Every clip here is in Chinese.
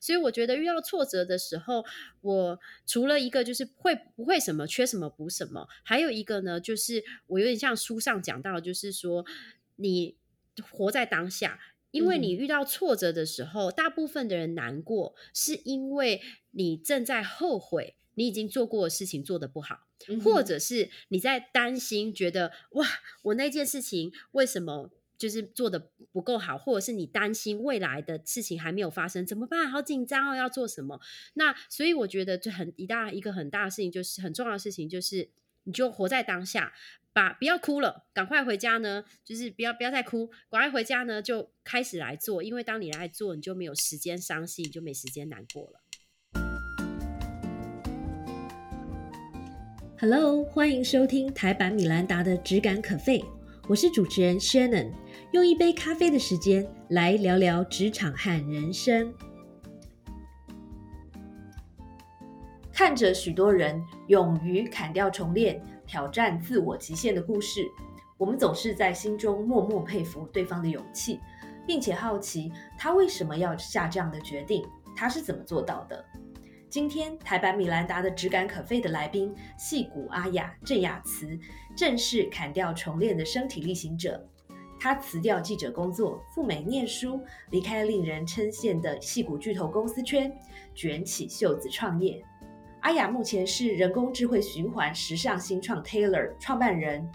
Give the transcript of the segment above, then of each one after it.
所以我觉得遇到挫折的时候，我除了一个就是会不会什么缺什么补什么，还有一个呢，就是我有点像书上讲到，就是说你活在当下，因为你遇到挫折的时候，大部分的人难过是因为你正在后悔你已经做过的事情做得不好，或者是你在担心，觉得哇，我那件事情为什么？就是做的不够好，或者是你担心未来的事情还没有发生，怎么办？好紧张哦，要做什么？那所以我觉得就很一大一个很大的事情，就是很重要的事情，就是你就活在当下，把不要哭了，赶快回家呢，就是不要不要再哭，赶快回家呢，就开始来做，因为当你来做，你就没有时间伤心，你就没时间难过了。Hello，欢迎收听台版米兰达的质感可废。我是主持人 Shannon，用一杯咖啡的时间来聊聊职场和人生。看着许多人勇于砍掉重练、挑战自我极限的故事，我们总是在心中默默佩服对方的勇气，并且好奇他为什么要下这样的决定，他是怎么做到的。今天台版米兰达的只敢可废的来宾，戏骨阿雅郑雅慈，正是砍掉重练的身体力行者。他辞掉记者工作，赴美念书，离开令人称羡的戏骨巨头公司圈，卷起袖子创业。阿雅目前是人工智慧循环时尚新创 Taylor 创办人，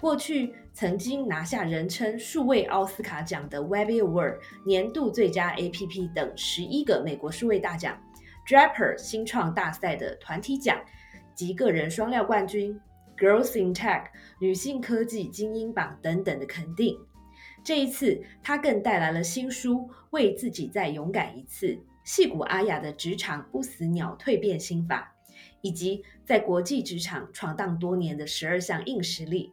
过去曾经拿下人称数位奥斯卡奖的 Webby Award 年度最佳 APP 等十一个美国数位大奖。Draper 新创大赛的团体奖及个人双料冠军，Girls in Tech 女性科技精英榜等等的肯定。这一次，她更带来了新书《为自己再勇敢一次》，戏骨阿雅的职场不死鸟蜕变心法，以及在国际职场闯荡多年的十二项硬实力。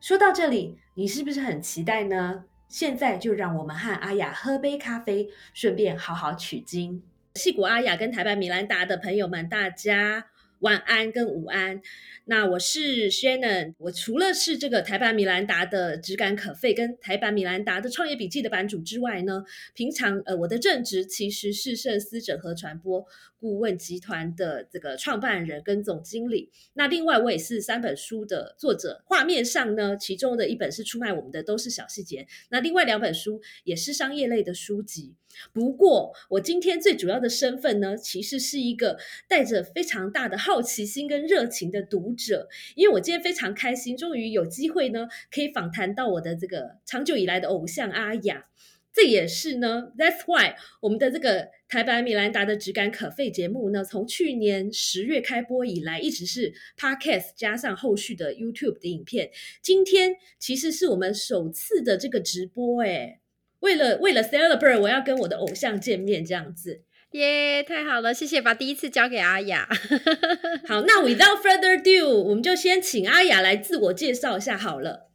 说到这里，你是不是很期待呢？现在就让我们和阿雅喝杯咖啡，顺便好好取经。戏骨阿雅跟台版米兰达的朋友们，大家晚安跟午安。那我是 Shannon，我除了是这个台版米兰达的质感可废跟台版米兰达的创业笔记的版主之外呢，平常呃我的正职其实是盛思整合传播顾问集团的这个创办人跟总经理。那另外我也是三本书的作者。画面上呢，其中的一本是出卖我们的都是小细节，那另外两本书也是商业类的书籍。不过，我今天最主要的身份呢，其实是一个带着非常大的好奇心跟热情的读者。因为我今天非常开心，终于有机会呢，可以访谈到我的这个长久以来的偶像阿雅。这也是呢，That's why 我们的这个台版米兰达的质感可废节目呢，从去年十月开播以来，一直是 Podcast 加上后续的 YouTube 的影片。今天其实是我们首次的这个直播，哎。为了为了 celebrate，我要跟我的偶像见面，这样子，耶，太好了，谢谢，把第一次交给阿雅。好，那 without further ado，我们就先请阿雅来自我介绍一下好了。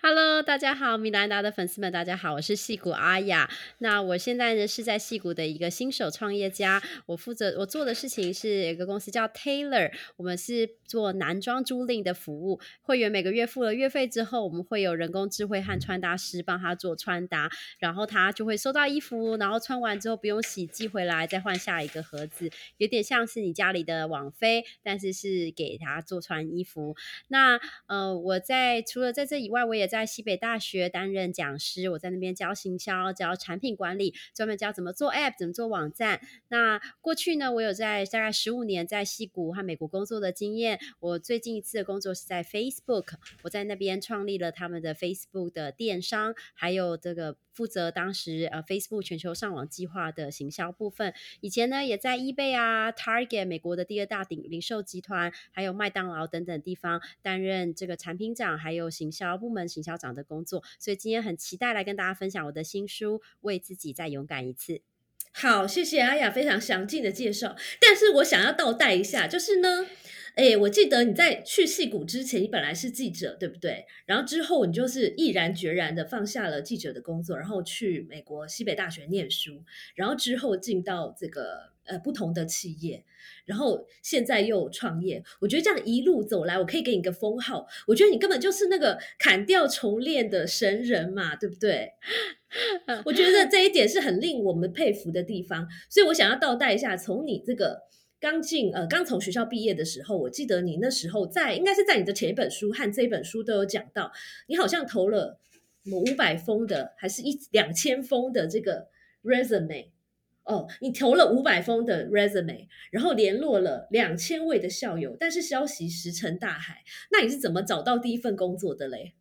Hello，大家好，米兰达的粉丝们，大家好，我是戏骨阿雅。那我现在呢是在戏骨的一个新手创业家，我负责我做的事情是有个公司叫 Taylor，我们是做男装租赁的服务。会员每个月付了月费之后，我们会有人工智慧和穿搭师帮他做穿搭，然后他就会收到衣服，然后穿完之后不用洗，寄回来再换下一个盒子，有点像是你家里的网飞，但是是给他做穿衣服。那呃，我在除了在这以外，我也在西北大学担任讲师，我在那边教行销、教产品管理，专门教怎么做 App、怎么做网站。那过去呢，我有在大概十五年在西谷和美国工作的经验。我最近一次的工作是在 Facebook，我在那边创立了他们的 Facebook 的电商，还有这个。负责当时呃 Facebook 全球上网计划的行销部分，以前呢也在 eBay 啊、Target 美国的第二大顶零售集团，还有麦当劳等等地方担任这个产品长，还有行销部门行销长的工作。所以今天很期待来跟大家分享我的新书《为自己再勇敢一次》。好，谢谢阿雅非常详尽的介绍。但是我想要倒带一下，就是呢。哎，我记得你在去戏谷之前，你本来是记者，对不对？然后之后你就是毅然决然的放下了记者的工作，然后去美国西北大学念书，然后之后进到这个呃不同的企业，然后现在又创业。我觉得这样一路走来，我可以给你个封号，我觉得你根本就是那个砍掉重练的神人嘛，对不对？我觉得这一点是很令我们佩服的地方，所以我想要倒带一下，从你这个。刚进呃，刚从学校毕业的时候，我记得你那时候在，应该是在你的前一本书和这一本书都有讲到，你好像投了五百封的，还是一两千封的这个 resume 哦，你投了五百封的 resume，然后联络了两千位的校友，但是消息石沉大海，那你是怎么找到第一份工作的嘞？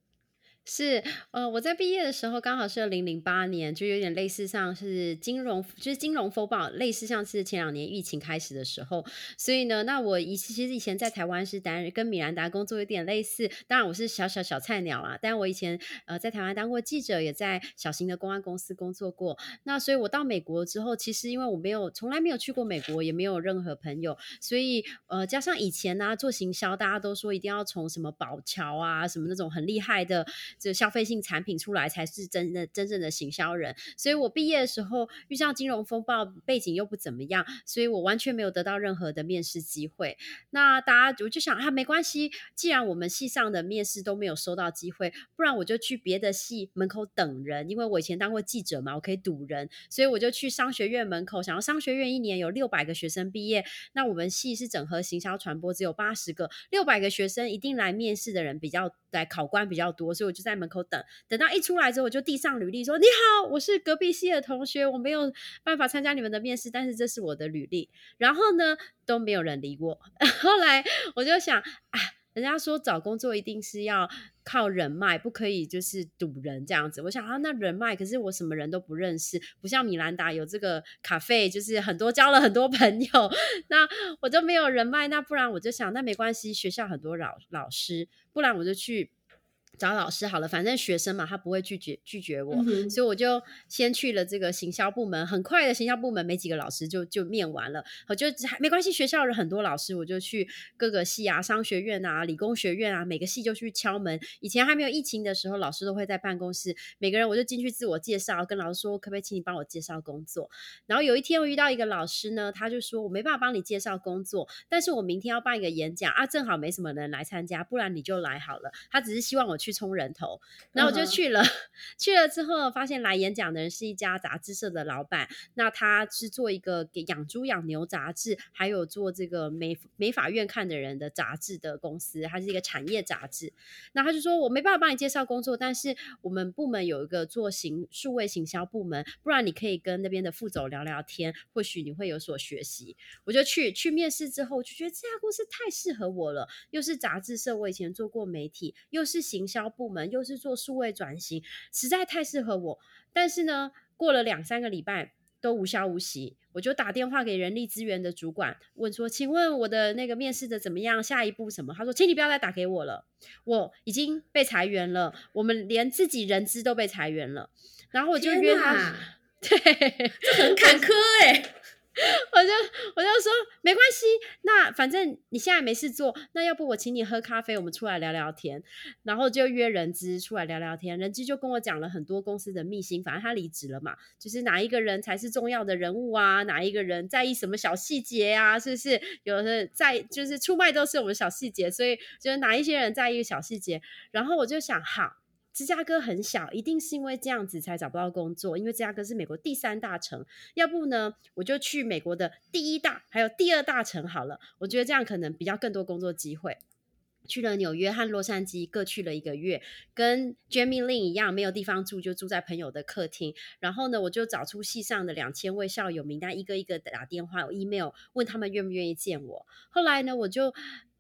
是，呃，我在毕业的时候刚好是二零零八年，就有点类似像是金融，就是金融风暴，类似像是前两年疫情开始的时候。所以呢，那我以其实以前在台湾是担任跟米兰达工作有点类似，当然我是小小小菜鸟啦。但我以前呃在台湾当过记者，也在小型的公安公司工作过。那所以我到美国之后，其实因为我没有从来没有去过美国，也没有任何朋友，所以呃加上以前呢做行销，大家都说一定要从什么宝桥啊，什么那种很厉害的。这消费性产品出来才是真的真正的行销人，所以我毕业的时候遇上金融风暴，背景又不怎么样，所以我完全没有得到任何的面试机会。那大家我就想啊，没关系，既然我们系上的面试都没有收到机会，不然我就去别的系门口等人，因为我以前当过记者嘛，我可以堵人，所以我就去商学院门口，想要商学院一年有六百个学生毕业，那我们系是整合行销传播，只有八十个，六百个学生一定来面试的人比较来考官比较多，所以我就在。门口等，等到一出来之后，我就递上履历，说：“你好，我是隔壁系的同学，我没有办法参加你们的面试，但是这是我的履历。”然后呢，都没有人理我。后来我就想，啊，人家说找工作一定是要靠人脉，不可以就是堵人这样子。我想啊，那人脉，可是我什么人都不认识，不像米兰达有这个咖啡，就是很多交了很多朋友。那我就没有人脉，那不然我就想，那没关系，学校很多老老师，不然我就去。找老师好了，反正学生嘛，他不会拒绝拒绝我，所以我就先去了这个行销部门。很快的，行销部门没几个老师就就面完了，我就没关系。学校有很多老师，我就去各个系啊，商学院啊，理工学院啊，每个系就去敲门。以前还没有疫情的时候，老师都会在办公室，每个人我就进去自我介绍，跟老师说可不可以请你帮我介绍工作。然后有一天我遇到一个老师呢，他就说我没办法帮你介绍工作，但是我明天要办一个演讲啊，正好没什么人来参加，不然你就来好了。他只是希望我去。去冲人头，然后我就去了。去了之后，发现来演讲的人是一家杂志社的老板。那他是做一个给养猪养牛杂志，还有做这个美美法院看的人的杂志的公司，它是一个产业杂志。那他就说我没办法帮你介绍工作，但是我们部门有一个做行数位行销部门，不然你可以跟那边的副总聊聊天，或许你会有所学习。我就去去面试之后，就觉得这家公司太适合我了，又是杂志社，我以前做过媒体，又是行销。销部门又是做数位转型，实在太适合我。但是呢，过了两三个礼拜都无消无息，我就打电话给人力资源的主管，问说：“请问我的那个面试的怎么样？下一步什么？”他说：“请你不要再打给我了，我已经被裁员了，我们连自己人资都被裁员了。”然后我就约他，对，这很坎坷哎。我就我就说没关系，那反正你现在没事做，那要不我请你喝咖啡，我们出来聊聊天，然后就约人资出来聊聊天。人资就跟我讲了很多公司的秘辛，反正他离职了嘛，就是哪一个人才是重要的人物啊，哪一个人在意什么小细节啊，是不是？有的在就是出卖都是我们小细节，所以就是哪一些人在意小细节。然后我就想，好。芝加哥很小，一定是因为这样子才找不到工作。因为芝加哥是美国第三大城，要不呢，我就去美国的第一大，还有第二大城好了。我觉得这样可能比较更多工作机会。去了纽约和洛杉矶，各去了一个月，跟 Jamie Lin 一样，没有地方住，就住在朋友的客厅。然后呢，我就找出系上的两千位校友名单，一个一个打电话、email 问他们愿不愿意见我。后来呢，我就。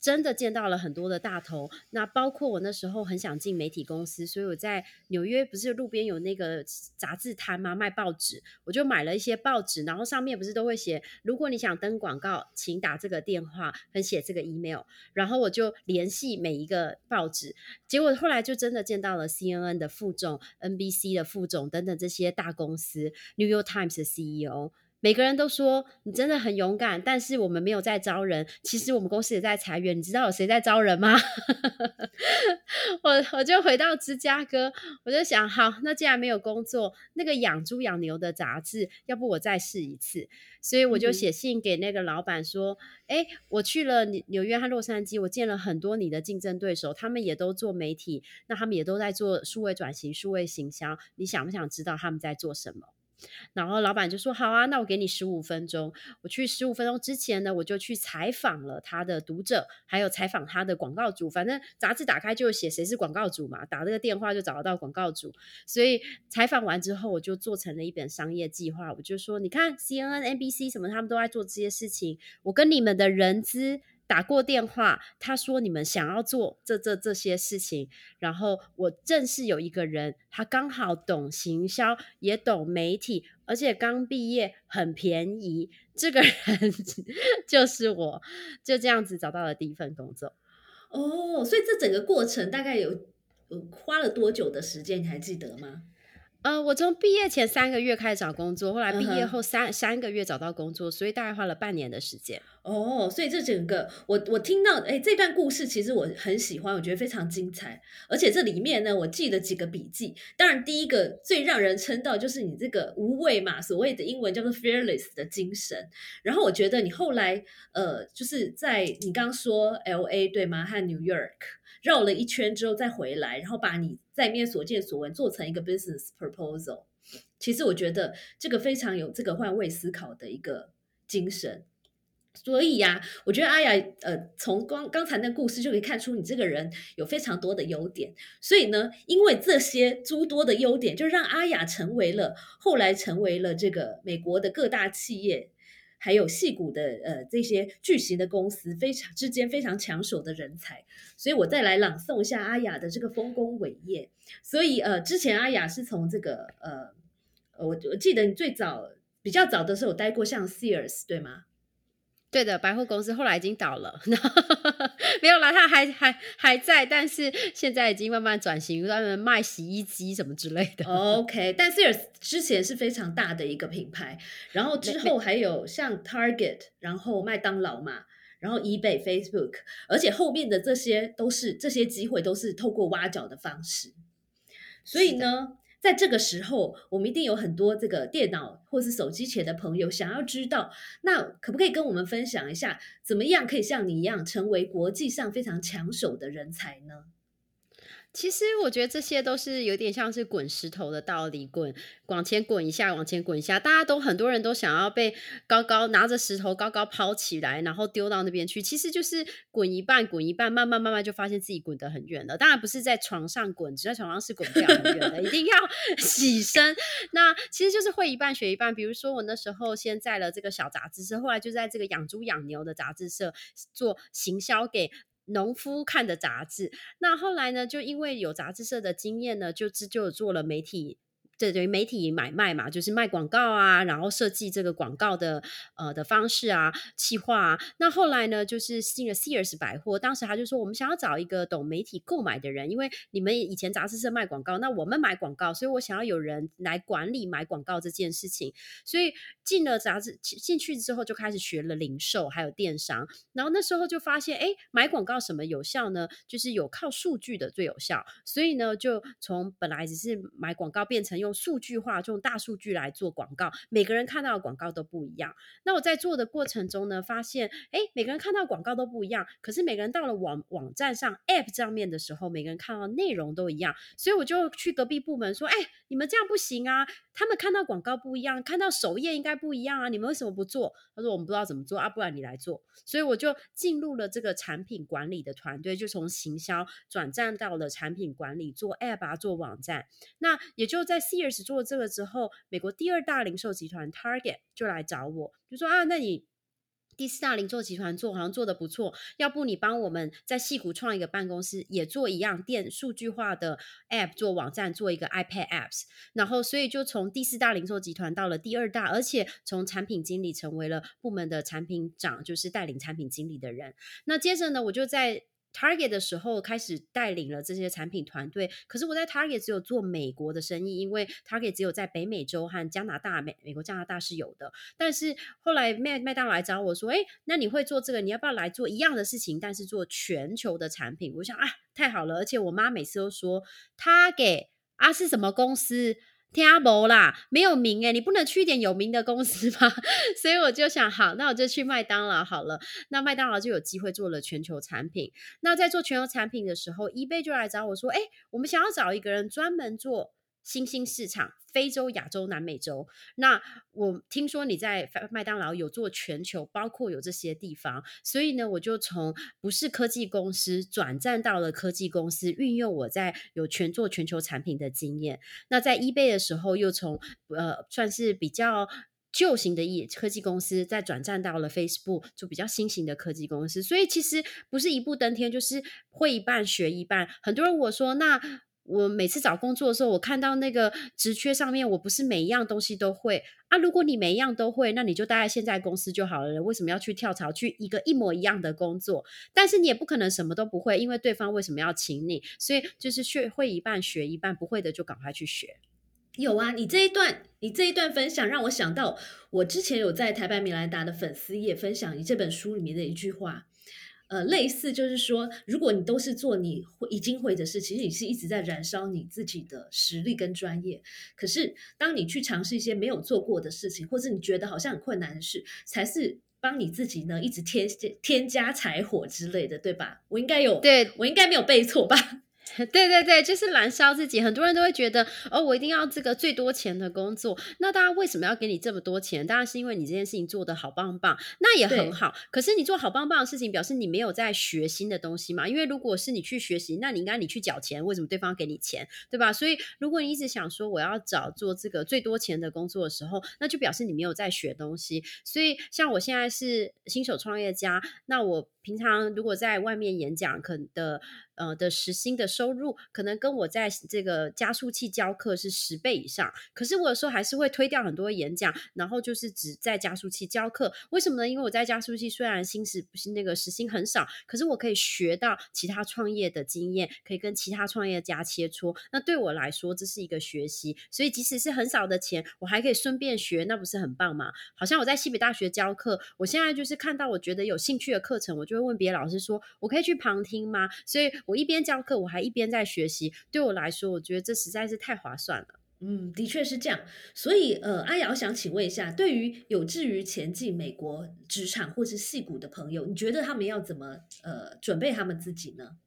真的见到了很多的大头，那包括我那时候很想进媒体公司，所以我在纽约不是路边有那个杂志摊吗？卖报纸，我就买了一些报纸，然后上面不是都会写，如果你想登广告，请打这个电话，和写这个 email，然后我就联系每一个报纸，结果后来就真的见到了 CNN 的副总、NBC 的副总等等这些大公司，New York Times 的 CEO。每个人都说你真的很勇敢，但是我们没有在招人。其实我们公司也在裁员，你知道有谁在招人吗？我我就回到芝加哥，我就想，好，那既然没有工作，那个养猪养牛的杂志，要不我再试一次。所以我就写信给那个老板说，哎，我去了纽约和洛杉矶，我见了很多你的竞争对手，他们也都做媒体，那他们也都在做数位转型、数位行销，你想不想知道他们在做什么？然后老板就说：“好啊，那我给你十五分钟。我去十五分钟之前呢，我就去采访了他的读者，还有采访他的广告主。反正杂志打开就写谁是广告主嘛，打这个电话就找得到广告主。所以采访完之后，我就做成了一本商业计划。我就说，你看 C N N、N B C 什么，他们都在做这些事情。我跟你们的人资。”打过电话，他说你们想要做这这这些事情，然后我正是有一个人，他刚好懂行销，也懂媒体，而且刚毕业，很便宜。这个 人就是我，就这样子找到了第一份工作。哦，所以这整个过程大概有花了多久的时间？你还记得吗？呃，我从毕业前三个月开始找工作，后来毕业后三三个月找到工作，所以大概花了半年的时间。哦，所以这整个我我听到，哎，这段故事其实我很喜欢，我觉得非常精彩。而且这里面呢，我记了几个笔记。当然，第一个最让人称道就是你这个无畏嘛，所谓的英文叫做 fearless 的精神。然后我觉得你后来，呃，就是在你刚说 L A 对吗？和 New York。绕了一圈之后再回来，然后把你在面所见所闻做成一个 business proposal。其实我觉得这个非常有这个换位思考的一个精神。所以呀，我觉得阿雅呃，从刚刚才那故事就可以看出你这个人有非常多的优点。所以呢，因为这些诸多的优点，就让阿雅成为了后来成为了这个美国的各大企业。还有戏骨的呃这些巨型的公司非常之间非常抢手的人才，所以我再来朗诵一下阿雅的这个丰功伟业。所以呃之前阿雅是从这个呃我我记得你最早比较早的时候待过像 Sears 对吗？对的，百货公司后来已经倒了，没有啦，它还还还在，但是现在已经慢慢转型，专门卖洗衣机什么之类的。OK，但 Sears 之前是非常大的一个品牌，然后之后还有像 Target，然后麦当劳嘛，然后 eBay、Facebook，而且后面的这些都是这些机会都是透过挖角的方式，所以呢。在这个时候，我们一定有很多这个电脑或是手机前的朋友想要知道，那可不可以跟我们分享一下，怎么样可以像你一样成为国际上非常抢手的人才呢？其实我觉得这些都是有点像是滚石头的道理，滚往前滚一下，往前滚一下，大家都很多人都想要被高高拿着石头高高抛起来，然后丢到那边去。其实就是滚一半，滚一半，慢慢慢慢就发现自己滚得很远了。当然不是在床上滚，只在床上是滚不了很远的，一定要 起身。那其实就是会一半学一半。比如说我那时候先在了这个小杂志社，后来就在这个养猪养牛的杂志社做行销给。农夫看的杂志，那后来呢？就因为有杂志社的经验呢，就就做了媒体。这等于媒体买卖嘛，就是卖广告啊，然后设计这个广告的呃的方式啊、企划啊。那后来呢，就是进了 Sears 百货，当时他就说，我们想要找一个懂媒体购买的人，因为你们以前杂志社卖广告，那我们买广告，所以我想要有人来管理买广告这件事情。所以进了杂志进去之后，就开始学了零售还有电商。然后那时候就发现，哎，买广告什么有效呢？就是有靠数据的最有效。所以呢，就从本来只是买广告变成用用数据化，用大数据来做广告，每个人看到的广告都不一样。那我在做的过程中呢，发现，哎，每个人看到广告都不一样。可是每个人到了网网站上 App 上面的时候，每个人看到内容都一样。所以我就去隔壁部门说，哎，你们这样不行啊！他们看到广告不一样，看到首页应该不一样啊！你们为什么不做？他说我们不知道怎么做啊，不然你来做。所以我就进入了这个产品管理的团队，就从行销转战到了产品管理，做 App 啊，做网站。那也就在 Sears 做这个之后，美国第二大零售集团 Target 就来找我，就说啊，那你第四大零售集团做好像做的不错，要不你帮我们在戏谷创一个办公室，也做一样电数据化的 App，做网站，做一个 iPad Apps。然后所以就从第四大零售集团到了第二大，而且从产品经理成为了部门的产品长，就是带领产品经理的人。那接着呢，我就在 Target 的时候开始带领了这些产品团队，可是我在 Target 只有做美国的生意，因为 Target 只有在北美洲和加拿大、美美国、加拿大是有的。但是后来麦麦当劳来找我说：“哎，那你会做这个？你要不要来做一样的事情，但是做全球的产品？”我想啊，太好了！而且我妈每次都说他给啊是什么公司？”听无啦，没有名诶，你不能去一点有名的公司吗？所以我就想，好，那我就去麦当劳好了。那麦当劳就有机会做了全球产品。那在做全球产品的时候，eBay 就来找我说：“哎，我们想要找一个人专门做。”新兴市场，非洲、亚洲、南美洲。那我听说你在麦当劳有做全球，包括有这些地方，所以呢，我就从不是科技公司转战到了科技公司，运用我在有全做全球产品的经验。那在 eBay 的时候，又从呃算是比较旧型的一科技公司，再转战到了 Facebook，就比较新型的科技公司。所以其实不是一步登天，就是会一半学一半。很多人我说那。我每次找工作的时候，我看到那个职缺上面，我不是每一样东西都会啊。如果你每一样都会，那你就待在现在公司就好了。为什么要去跳槽去一个一模一样的工作？但是你也不可能什么都不会，因为对方为什么要请你？所以就是学会一半，学一半，不会的就赶快去学。有啊，你这一段，你这一段分享让我想到，我之前有在台北米兰达的粉丝页分享你这本书里面的一句话。呃，类似就是说，如果你都是做你会已经会的事，其实你是一直在燃烧你自己的实力跟专业。可是，当你去尝试一些没有做过的事情，或者你觉得好像很困难的事，才是帮你自己呢一直添添加柴火之类的，对吧？我应该有，对我应该没有背错吧？对对对，就是燃烧自己。很多人都会觉得，哦，我一定要这个最多钱的工作。那大家为什么要给你这么多钱？当然是因为你这件事情做的好棒棒，那也很好。可是你做好棒棒的事情，表示你没有在学新的东西嘛？因为如果是你去学习，那你应该你去缴钱，为什么对方给你钱，对吧？所以如果你一直想说我要找做这个最多钱的工作的时候，那就表示你没有在学东西。所以像我现在是新手创业家，那我平常如果在外面演讲，可的。呃的时薪的收入可能跟我在这个加速器教课是十倍以上，可是我有时候还是会推掉很多演讲，然后就是只在加速器教课。为什么呢？因为我在加速器虽然薪时不是那个时薪很少，可是我可以学到其他创业的经验，可以跟其他创业家切磋。那对我来说，这是一个学习。所以即使是很少的钱，我还可以顺便学，那不是很棒吗？好像我在西北大学教课，我现在就是看到我觉得有兴趣的课程，我就会问别的老师说：“我可以去旁听吗？”所以。我一边教课，我还一边在学习。对我来说，我觉得这实在是太划算了。嗯，的确是这样。所以，呃，阿瑶想请问一下，对于有志于前进美国职场或是戏骨的朋友，你觉得他们要怎么呃准备他们自己呢？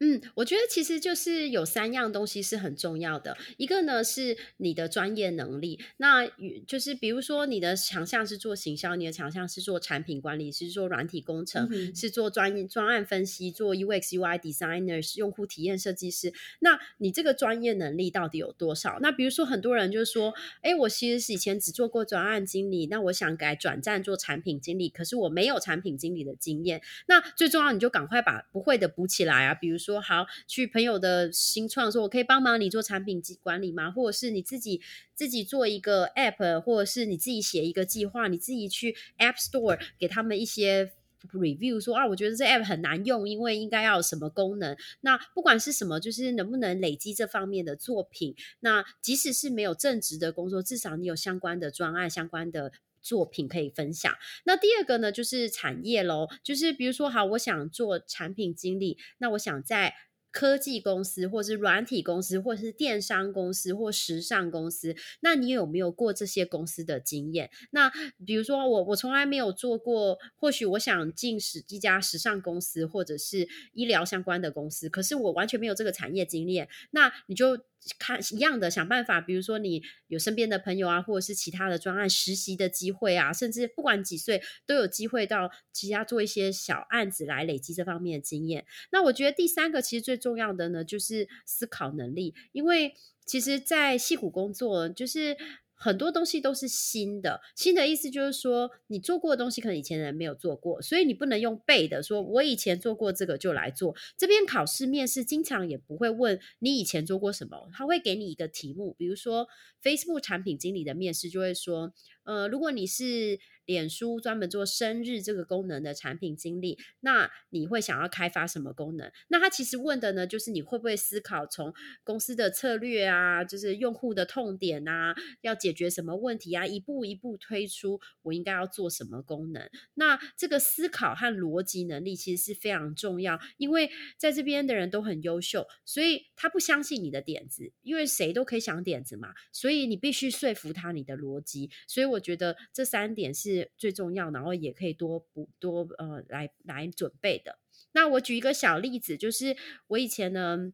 嗯，我觉得其实就是有三样东西是很重要的。一个呢是你的专业能力，那就是比如说你的强项是做行销，你的强项是做产品管理，是做软体工程，是做专专案分析，做 UX UI designer，是用户体验设计师。那你这个专业能力到底有多少？那比如说很多人就是说，哎，我其实是以前只做过专案经理，那我想改转战做产品经理，可是我没有产品经理的经验。那最重要，你就赶快把不会的补起来啊！比如说。好去朋友的新创，说我可以帮忙你做产品及管理吗？或者是你自己自己做一个 app，或者是你自己写一个计划，你自己去 App Store 给他们一些 review，说啊，我觉得这 app 很难用，因为应该要有什么功能。那不管是什么，就是能不能累积这方面的作品。那即使是没有正职的工作，至少你有相关的专案、相关的。作品可以分享。那第二个呢，就是产业喽，就是比如说，好，我想做产品经理，那我想在。科技公司，或是软体公司，或是电商公司，或时尚公司，那你有没有过这些公司的经验？那比如说我，我从来没有做过，或许我想进时一家时尚公司，或者是医疗相关的公司，可是我完全没有这个产业经验。那你就看一样的，想办法，比如说你有身边的朋友啊，或者是其他的专案实习的机会啊，甚至不管几岁都有机会到其他做一些小案子来累积这方面的经验。那我觉得第三个其实最重要的呢，就是思考能力，因为其实，在戏骨工作，就是很多东西都是新的。新的意思就是说，你做过的东西，可能以前人没有做过，所以你不能用背的，说我以前做过这个就来做。这边考试面试经常也不会问你以前做过什么，他会给你一个题目，比如说 Facebook 产品经理的面试就会说。呃，如果你是脸书专门做生日这个功能的产品经理，那你会想要开发什么功能？那他其实问的呢，就是你会不会思考从公司的策略啊，就是用户的痛点啊，要解决什么问题啊，一步一步推出我应该要做什么功能？那这个思考和逻辑能力其实是非常重要，因为在这边的人都很优秀，所以他不相信你的点子，因为谁都可以想点子嘛，所以你必须说服他你的逻辑。所以我觉得这三点是最重要，然后也可以多补多呃来来准备的。那我举一个小例子，就是我以前呢。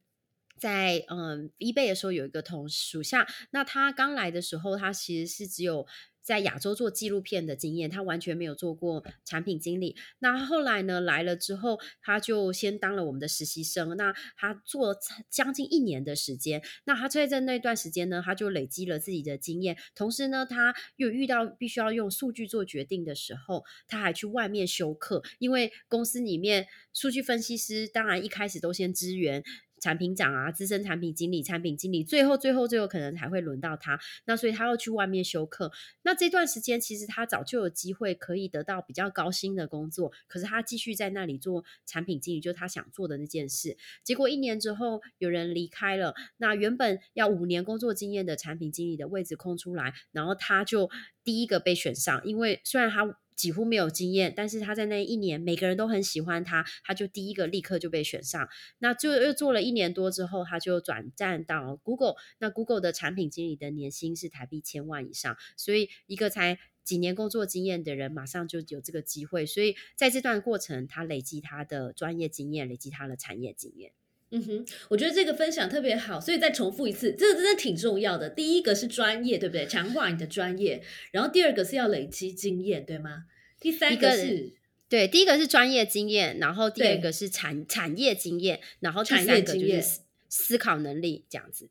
在嗯一倍的时候有一个同属下，那他刚来的时候，他其实是只有在亚洲做纪录片的经验，他完全没有做过产品经理。那后来呢来了之后，他就先当了我们的实习生。那他做将近一年的时间，那他在这那段时间呢，他就累积了自己的经验。同时呢，他又遇到必须要用数据做决定的时候，他还去外面修课，因为公司里面数据分析师当然一开始都先支援。产品长啊，资深产品经理、产品经理，最后、最后、最后可能才会轮到他。那所以他要去外面修课。那这段时间其实他早就有机会可以得到比较高薪的工作，可是他继续在那里做产品经理，就是他想做的那件事。结果一年之后有人离开了，那原本要五年工作经验的产品经理的位置空出来，然后他就第一个被选上，因为虽然他。几乎没有经验，但是他在那一年，每个人都很喜欢他，他就第一个立刻就被选上。那就又做了一年多之后，他就转战到 Google。那 Google 的产品经理的年薪是台币千万以上，所以一个才几年工作经验的人，马上就有这个机会。所以在这段过程，他累积他的专业经验，累积他的产业经验。嗯哼，我觉得这个分享特别好，所以再重复一次，这个真的挺重要的。第一个是专业，对不对？强化你的专业，然后第二个是要累积经验，对吗？第三个是，对，第一个是专业经验，然后第二个是产产业经验，然后第三个就是思考能力，这样子。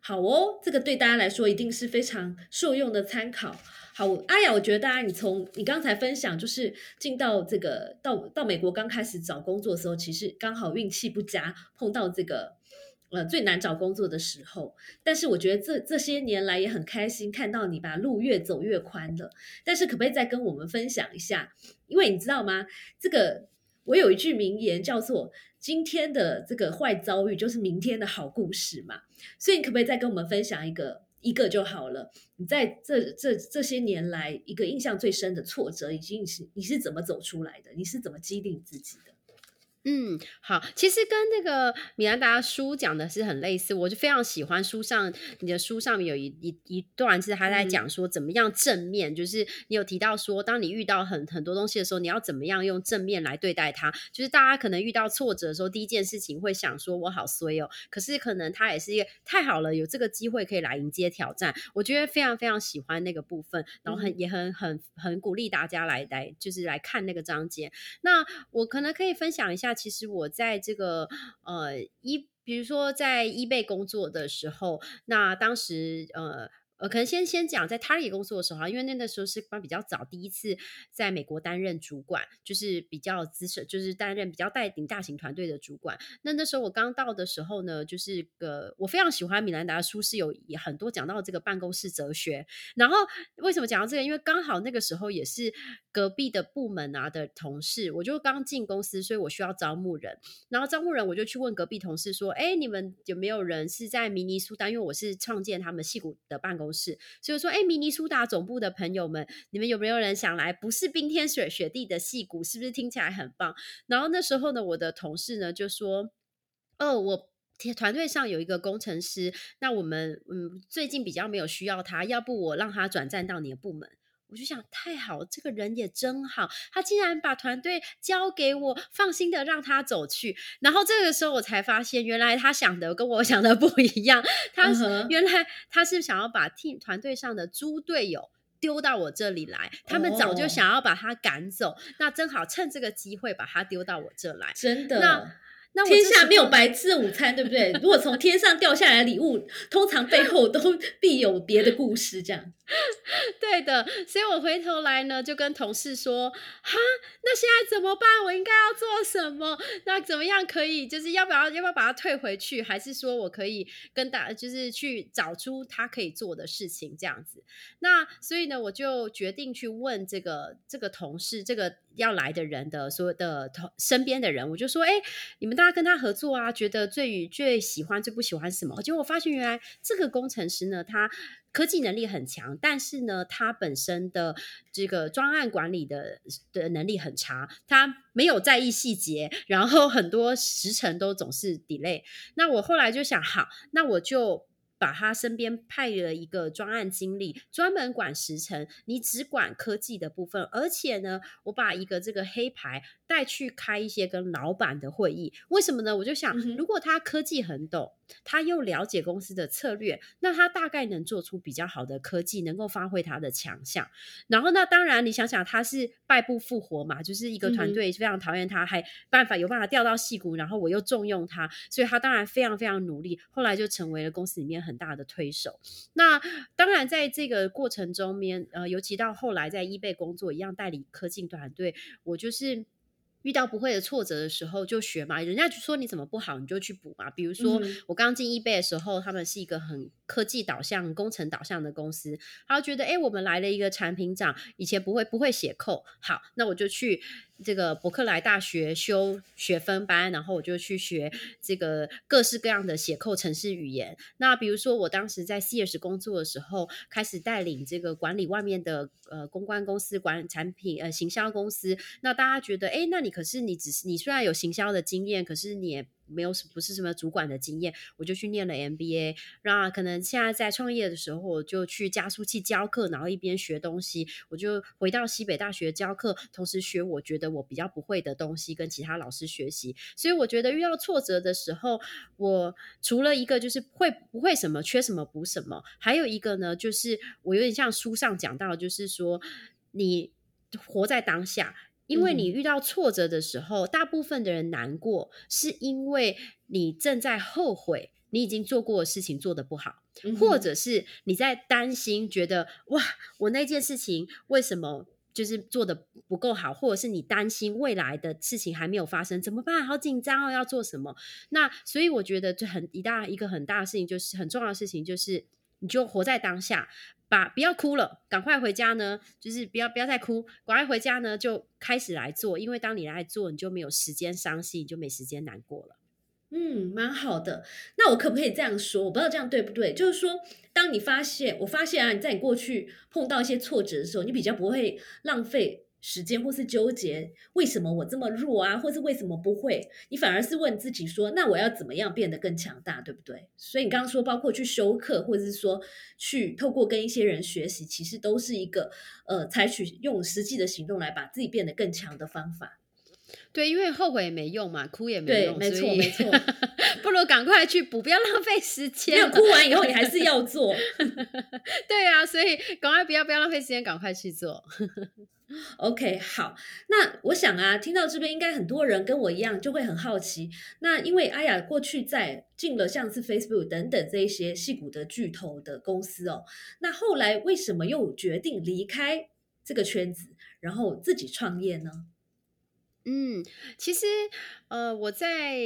好哦，这个对大家来说一定是非常受用的参考。好，阿雅，我觉得大家你从你刚才分享，就是进到这个到到美国刚开始找工作的时候，其实刚好运气不佳，碰到这个呃最难找工作的时候。但是我觉得这这些年来也很开心，看到你把路越走越宽了。但是可不可以再跟我们分享一下？因为你知道吗？这个我有一句名言叫做“今天的这个坏遭遇就是明天的好故事”嘛。所以你可不可以再跟我们分享一个？一个就好了。你在这这这些年来，一个印象最深的挫折，已经是你是怎么走出来的？你是怎么激励自己的？嗯，好，其实跟那个米兰达书讲的是很类似，我就非常喜欢书上你的书上面有一一一段是他在讲说怎么样正面，就是你有提到说，当你遇到很很多东西的时候，你要怎么样用正面来对待它。就是大家可能遇到挫折的时候，第一件事情会想说我好衰哦，可是可能他也是一个太好了，有这个机会可以来迎接挑战。我觉得非常非常喜欢那个部分，然后很也很很很鼓励大家来来就是来看那个章节。那我可能可以分享一下。其实我在这个呃一，比如说在一贝工作的时候，那当时呃。呃，可能先先讲在 Target 工作的时候，因为那个时候是比较早，第一次在美国担任主管，就是比较资深，就是担任比较带领大型团队的主管。那那时候我刚到的时候呢，就是个我非常喜欢米兰达的书，是有很多讲到这个办公室哲学。然后为什么讲到这个？因为刚好那个时候也是隔壁的部门啊的同事，我就刚进公司，所以我需要招募人。然后招募人，我就去问隔壁同事说：“哎，你们有没有人是在明尼苏丹？因为我是创建他们戏骨的办公。”是，所以说，哎，明尼苏达总部的朋友们，你们有没有人想来？不是冰天雪雪地的戏骨，是不是听起来很棒？然后那时候呢，我的同事呢就说，哦，我团队上有一个工程师，那我们嗯最近比较没有需要他，要不我让他转战到你的部门。我就想，太好，这个人也真好，他竟然把团队交给我，放心的让他走去。然后这个时候我才发现，原来他想的跟我想的不一样。他原来他是想要把 team 团队上的猪队友丢到我这里来，他们早就想要把他赶走。那正好趁这个机会把他丢到我这来，真的。那那天下没有白吃的午餐，对不对？如果从天上掉下来的礼物，通常背后都必有别的故事，这样。对的，所以我回头来呢，就跟同事说：“哈，那现在怎么办？我应该要做什么？那怎么样可以？就是要不要要不要把它退回去？还是说我可以跟大就是去找出他可以做的事情这样子？那所以呢，我就决定去问这个这个同事，这个要来的人的所有的同身边的人，我就说：哎，你们大家跟他合作啊，觉得最最喜欢、最不喜欢什么？结果我发现原来这个工程师呢，他科技能力很强，但是呢，他本身的这个专案管理的的能力很差，他没有在意细节，然后很多时程都总是 delay。那我后来就想，好，那我就。把他身边派了一个专案经理，专门管时程，你只管科技的部分，而且呢，我把一个这个黑牌带去开一些跟老板的会议。为什么呢？我就想，如果他科技很懂，他又了解公司的策略，那他大概能做出比较好的科技，能够发挥他的强项。然后那当然，你想想，他是败不复活嘛，就是一个团队非常讨厌他，还办法有办法调到戏骨，然后我又重用他，所以他当然非常非常努力，后来就成为了公司里面很大的推手。那当然，在这个过程中面，呃，尤其到后来在易贝工作，一样代理科技团队，我就是。遇到不会的挫折的时候就学嘛，人家就说你怎么不好，你就去补嘛。比如说、嗯我刚进易贝的时候，他们是一个很科技导向、工程导向的公司，他就觉得哎，诶我们来了一个产品长，以前不会不会写扣，好，那我就去这个伯克莱大学修学分班，然后我就去学这个各式各样的写扣程式语言。那比如说我当时在 CS 工作的时候，开始带领这个管理外面的呃公关公司、管产品呃行销公司，那大家觉得哎，诶那你可是你只是你虽然有行销的经验，可是你也没有不是什么主管的经验，我就去念了 MBA。那可能现在在创业的时候，我就去加速器教课，然后一边学东西，我就回到西北大学教课，同时学我觉得我比较不会的东西，跟其他老师学习。所以我觉得遇到挫折的时候，我除了一个就是会不会什么缺什么补什么，还有一个呢，就是我有点像书上讲到，就是说你活在当下。因为你遇到挫折的时候，大部分的人难过，是因为你正在后悔你已经做过的事情做得不好，嗯或者是你在担心，觉得哇，我那件事情为什么就是做的不够好，或者是你担心未来的事情还没有发生，怎么办？好紧张哦，要做什么？那所以我觉得，就很一大一个很大的事情，就是很重要的事情，就是你就活在当下。把不要哭了，赶快回家呢，就是不要不要再哭，赶快回家呢，就开始来做，因为当你来做，你就没有时间伤心，你就没时间难过了。嗯，蛮好的。那我可不可以这样说？我不知道这样对不对。就是说，当你发现，我发现啊，你在你过去碰到一些挫折的时候，你比较不会浪费时间，或是纠结为什么我这么弱啊，或是为什么不会，你反而是问自己说，那我要怎么样变得更强大，对不对？所以你刚刚说，包括去修课，或者是说去透过跟一些人学习，其实都是一个呃，采取用实际的行动来把自己变得更强的方法。对，因为后悔也没用嘛，哭也没对用，没错没错 不如赶快去补，不要浪费时 间没。有哭完以后，你还是要做。对啊，所以赶快不要不要浪费时间，赶快去做。OK，好，那我想啊，听到这边应该很多人跟我一样就会很好奇。那因为阿雅过去在进了像是 Facebook 等等这一些戏骨的巨头的公司哦，那后来为什么又决定离开这个圈子，然后自己创业呢？嗯，其实呃，我在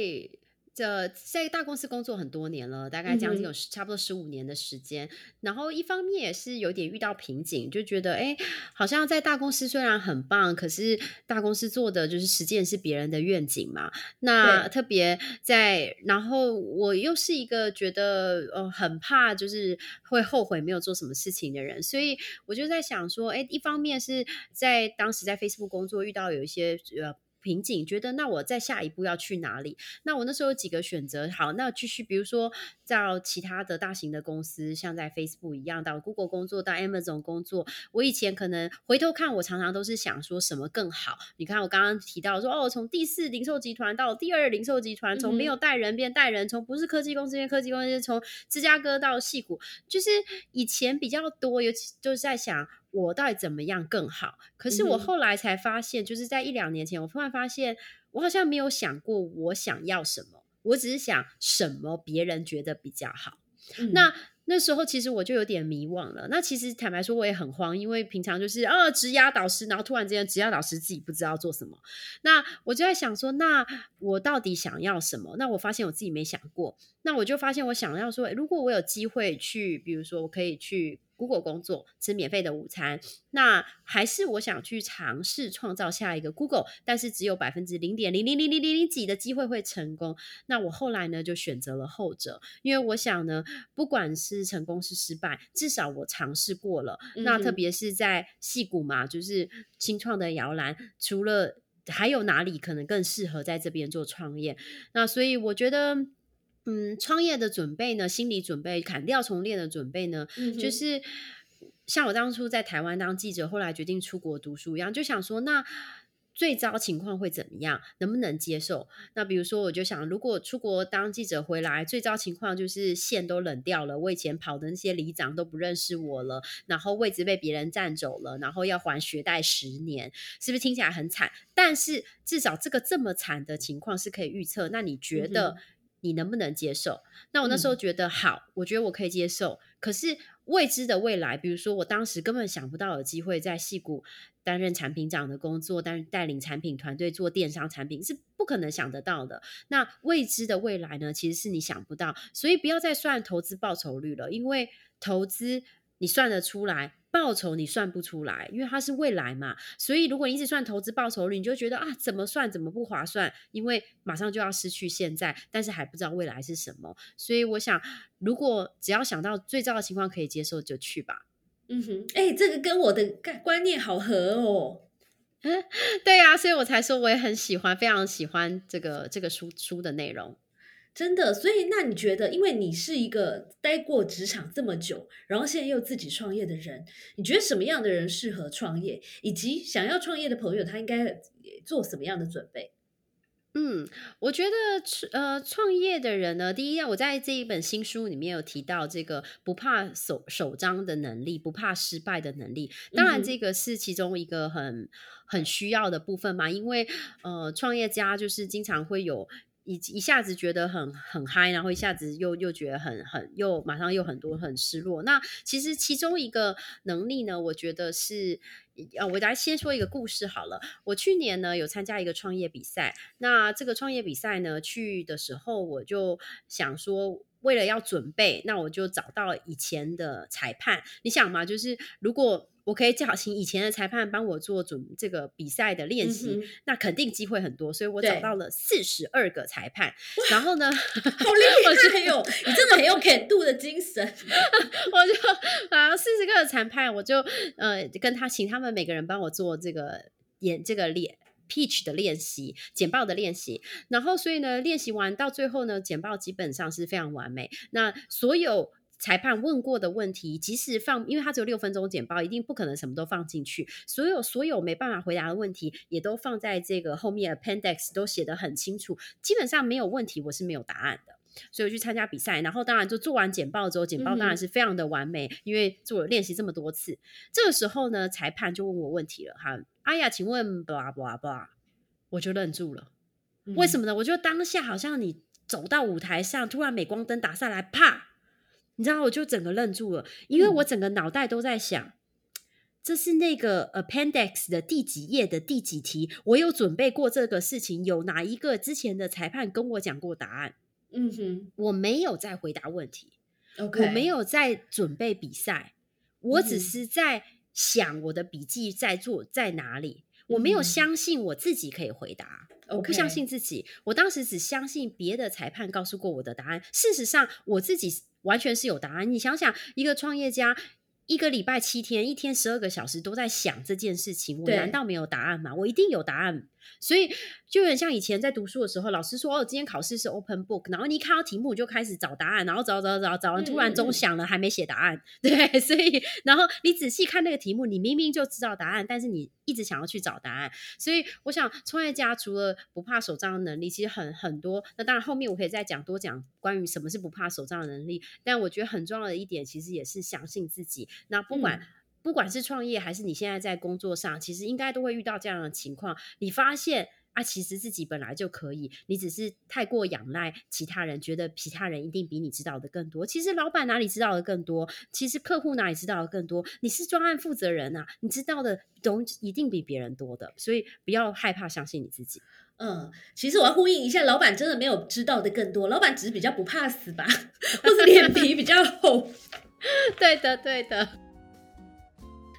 这在大公司工作很多年了，大概将近有差不多十五年的时间。然后一方面也是有点遇到瓶颈，就觉得哎，好像在大公司虽然很棒，可是大公司做的就是实践是别人的愿景嘛。那特别在，然后我又是一个觉得呃很怕就是会后悔没有做什么事情的人，所以我就在想说，哎，一方面是在当时在 Facebook 工作遇到有一些呃。瓶颈，觉得那我再下一步要去哪里？那我那时候有几个选择，好，那继续，比如说到其他的大型的公司，像在 Facebook 一样，到 Google 工作，到 Amazon 工作。我以前可能回头看，我常常都是想说什么更好。你看，我刚刚提到说，哦，从第四零售集团到第二零售集团，从没有带人变带人，从不是科技公司变科技公司，从芝加哥到戏谷，就是以前比较多，尤其就是在想。我到底怎么样更好？可是我后来才发现，就是在一两年前，我突然发现，我好像没有想过我想要什么，我只是想什么别人觉得比较好。嗯那那时候其实我就有点迷惘了。那其实坦白说，我也很慌，因为平常就是啊，职压导师，然后突然之间职压导师自己不知道做什么。那我就在想说，那我到底想要什么？那我发现我自己没想过。那我就发现我想要说，如果我有机会去，比如说我可以去 Google 工作，吃免费的午餐，那还是我想去尝试创造下一个 Google，但是只有百分之零点零零零零零零几的机会会成功。那我后来呢就选择了后者，因为我想呢，不管是成功是失败，至少我尝试过了。那特别是在戏谷嘛，就是新创的摇篮，除了还有哪里可能更适合在这边做创业？那所以我觉得。嗯，创业的准备呢，心理准备，砍掉重练的准备呢，嗯就是像我当初在台湾当记者，后来决定出国读书一样，就想说，那最糟情况会怎么样？能不能接受？那比如说，我就想，如果出国当记者回来，最糟情况就是线都冷掉了，我以前跑的那些里长都不认识我了，然后位置被别人占走了，然后要还学贷十年，是不是听起来很惨？但是至少这个这么惨的情况是可以预测。那你觉得你能不能接受？那我那时候嗯觉得好，我觉得我可以接受。可是未知的未来，比如说我当时根本想不到有机会在戏谷担任产品长的工作，但带领产品团队做电商产品是不可能想得到的。那未知的未来呢，其实是你想不到，所以不要再算投资报酬率了，因为投资你算得出来。报酬你算不出来，因为它是未来嘛，所以如果你一直算投资报酬率，你就觉得啊怎么算怎么不划算，因为马上就要失去现在，但是还不知道未来是什么。所以我想，如果只要想到最糟的情况可以接受，就去吧。嗯哼，哎、这个跟我的概观念好合哦。对呀、所以我才说我也很喜欢，非常喜欢这个这个书书的内容。真的，所以那你觉得，因为你是一个待过职场这么久，然后现在又自己创业的人，你觉得什么样的人适合创业，以及想要创业的朋友，他应该做什么样的准备？嗯，我觉得呃，创业的人呢，第一，我在这一本新书里面有提到这个不怕手手张的能力，不怕失败的能力。当然，这个是其中一个很很需要的部分嘛，因为呃，创业家就是经常会有。一一下子觉得很很嗨，然后一下子又又觉得很很又马上又很多很失落。那其实其中一个能力呢，我觉得是呃，我来先说一个故事好了。我去年呢有参加一个创业比赛，那这个创业比赛呢去的时候，我就想说。为了要准备，那我就找到以前的裁判。你想嘛，就是如果我可以叫请以前的裁判帮我做准这个比赛的练习，嗯那肯定机会很多。所以我找到了四十二个裁判，然后呢，好厉害哟、你真的很有肯度的精神。我就啊四十个裁判，我就呃跟他请他们每个人帮我做这个演这个练 pitch 的练习，简报的练习。然后所以呢，练习完到最后呢，简报基本上是非常完美。那所有裁判问过的问题，即使放，因为他只有六分钟简报，一定不可能什么都放进去。所有所有没办法回答的问题，也都放在这个后面 appendix 都写得很清楚，基本上没有问题，我是没有答案的。所以我去参加比赛，然后当然就做完简报之后，简报当然是非常的完美，因为做了练习这么多次。这个时候呢，裁判就问我问题了，哈，阿雅，请问，blah blah blah，我就愣住了。为什么？么呢？我觉得当下好像你走到舞台上，突然镁光灯打下来，啪，你知道，我就整个愣住了，因为我整个脑袋都在想。这是那个 appendix 的第几页的第几题？我有准备过这个事情，有哪一个之前的裁判跟我讲过答案？嗯哼我没有在回答问题，，OK，我没有在准备比赛，我只嗯是在想我的笔记在做在哪里。我没有嗯相信我自己可以回答。我不相信自己，我当时只相信别的裁判告诉过我的答案。事实上，我自己完全是有答案。你想想，一个创业家。一个礼拜七天，一天十二个小时都在想这件事情，我难道没有答案吗？我一定有答案。所以就有点像以前在读书的时候，老师说哦，今天考试是 open book，然后你一看到题目就开始找答案，然后找找找找完，嗯突然嗯嗯钟响了，还没写答案，对，所以然后你仔细看那个题目，你明明就知道答案，但是你一直想要去找答案，所以我想创业家除了不怕手账的能力，其实很很多。那当然后面我可以再讲多讲关于什么是不怕手账的能力，但我觉得很重要的一点，其实也是相信自己。那不管、嗯不管是创业还是你现在在工作上，其实应该都会遇到这样的情况。你发现啊，其实自己本来就可以，你只是太过仰赖其他人，觉得其他人一定比你知道的更多。其实老板哪里知道的更多？其实客户哪里知道的更多？你是专案负责人啊，你知道的都一定比别人多的，所以不要害怕相信你自己。嗯，其实我要呼应一下，老板真的没有知道的更多，老板只是比较不怕死吧，或者脸皮比较厚。对的，对的。